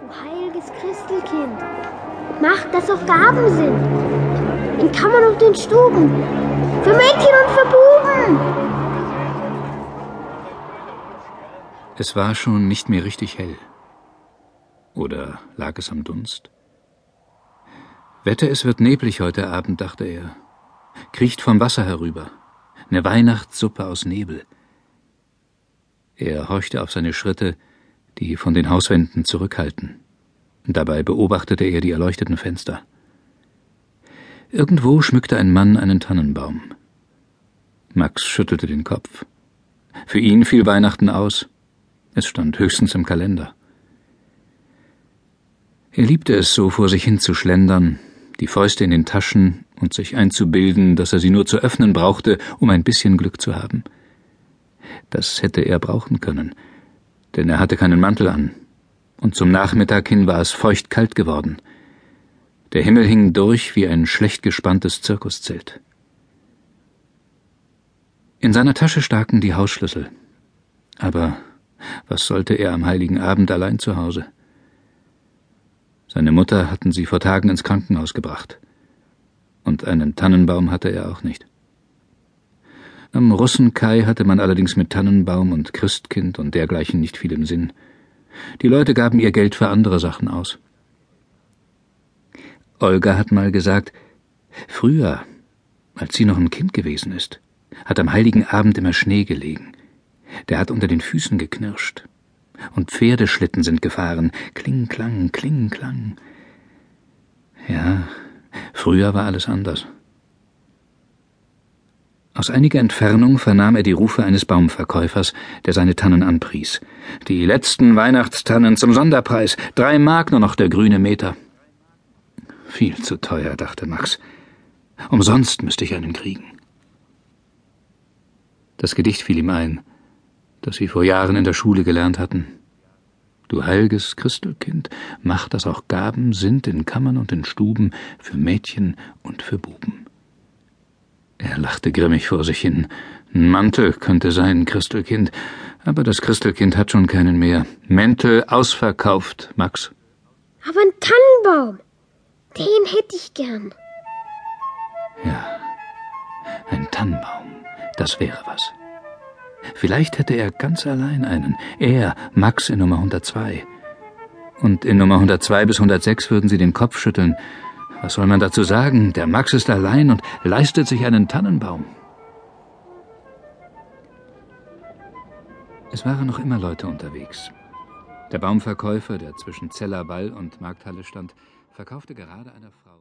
Du heiliges Christelkind, mach, dass auch Gaben sind. In Kammern und in Stuben. Für Mädchen und für Buben. Es war schon nicht mehr richtig hell. Oder lag es am Dunst? Wette, es wird neblig heute Abend, dachte er. Kriecht vom Wasser herüber. Eine Weihnachtssuppe aus Nebel. Er horchte auf seine Schritte, die von den Hauswänden zurückhalten. Dabei beobachtete er die erleuchteten Fenster. Irgendwo schmückte ein Mann einen Tannenbaum. Max schüttelte den Kopf. Für ihn fiel Weihnachten aus. Es stand höchstens im Kalender. Er liebte es, so vor sich hin zu schlendern, die Fäuste in den Taschen und sich einzubilden, dass er sie nur zu öffnen brauchte, um ein bisschen Glück zu haben. Das hätte er brauchen können, denn er hatte keinen Mantel an, und zum Nachmittag hin war es feuchtkalt geworden. Der Himmel hing durch wie ein schlecht gespanntes Zirkuszelt. In seiner Tasche staken die Hausschlüssel. Aber was sollte er am heiligen Abend allein zu Hause? Seine Mutter hatten sie vor Tagen ins Krankenhaus gebracht. Und einen Tannenbaum hatte er auch nicht. Am Russenkai hatte man allerdings mit Tannenbaum und Christkind und dergleichen nicht viel im Sinn. Die Leute gaben ihr Geld für andere Sachen aus. Olga hat mal gesagt, früher, als sie noch ein Kind gewesen ist, hat am heiligen Abend immer Schnee gelegen. Der hat unter den Füßen geknirscht. Und Pferdeschlitten sind gefahren. Kling, klang, kling, klang. Ja, früher war alles anders. Aus einiger Entfernung vernahm er die Rufe eines Baumverkäufers, der seine Tannen anpries. Die letzten Weihnachtstannen zum Sonderpreis. Drei Mark nur noch der grüne Meter. Viel zu teuer, dachte Max. Umsonst müsste ich einen kriegen. Das Gedicht fiel ihm ein, das sie vor Jahren in der Schule gelernt hatten. Du heilges Christelkind, mach, dass auch Gaben sind in Kammern und in Stuben für Mädchen und für Buben. Er lachte grimmig vor sich hin. Ein Mantel könnte sein, Christelkind, aber das Christelkind hat schon keinen mehr. Mäntel ausverkauft, Max. Aber ein Tannenbaum, den hätte ich gern. Ja, ein Tannenbaum, das wäre was. Vielleicht hätte er ganz allein einen. Er, Max in Nummer 102. Und in Nummer 102 bis 106 würden sie den Kopf schütteln. Was soll man dazu sagen? Der Max ist allein und leistet sich einen Tannenbaum. Es waren noch immer Leute unterwegs. Der Baumverkäufer, der zwischen Zellerball und Markthalle stand, verkaufte gerade einer Frau